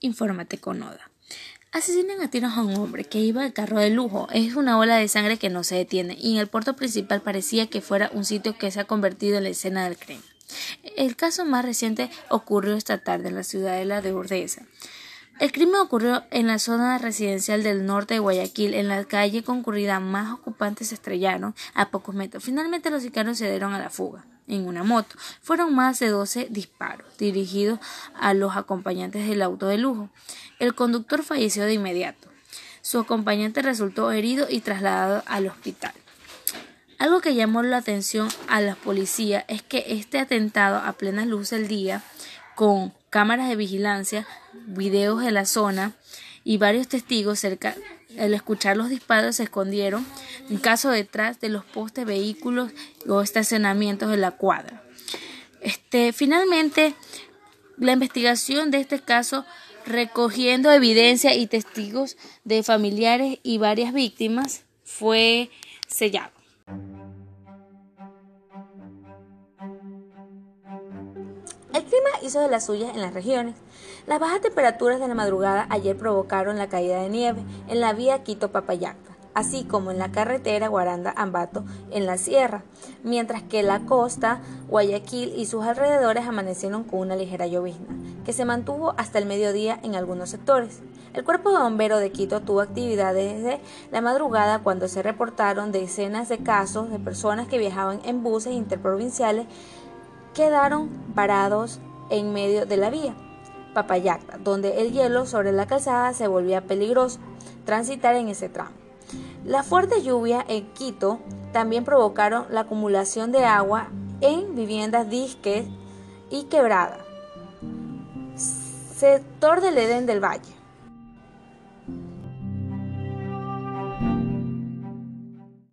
Infórmate con Oda. Asesinan a tiros a un hombre que iba al carro de lujo. Es una ola de sangre que no se detiene y en el puerto principal parecía que fuera un sitio que se ha convertido en la escena del crimen. El caso más reciente ocurrió esta tarde en la ciudadela de Urdesa. El crimen ocurrió en la zona residencial del norte de Guayaquil, en la calle concurrida más ocupantes se estrellaron a pocos metros. Finalmente los sicarios se dieron a la fuga en una moto. Fueron más de 12 disparos dirigidos a los acompañantes del auto de lujo. El conductor falleció de inmediato. Su acompañante resultó herido y trasladado al hospital. Algo que llamó la atención a la policía es que este atentado a plena luz del día, con cámaras de vigilancia, videos de la zona y varios testigos cerca al escuchar los disparos se escondieron, en caso detrás de los postes, vehículos o estacionamientos de la cuadra. Este, finalmente, la investigación de este caso, recogiendo evidencia y testigos de familiares y varias víctimas, fue sellado. El clima hizo de las suyas en las regiones. Las bajas temperaturas de la madrugada ayer provocaron la caída de nieve en la vía Quito-Papayacta, así como en la carretera Guaranda-Ambato en la sierra, mientras que la costa, Guayaquil y sus alrededores amanecieron con una ligera llovizna, que se mantuvo hasta el mediodía en algunos sectores. El cuerpo de bombero de Quito tuvo actividad desde la madrugada cuando se reportaron decenas de casos de personas que viajaban en buses interprovinciales quedaron parados en medio de la vía. Papayacta, donde el hielo sobre la calzada se volvía peligroso transitar en ese tramo. La fuerte lluvia en Quito también provocaron la acumulación de agua en viviendas disques y quebrada. Sector del Edén del Valle.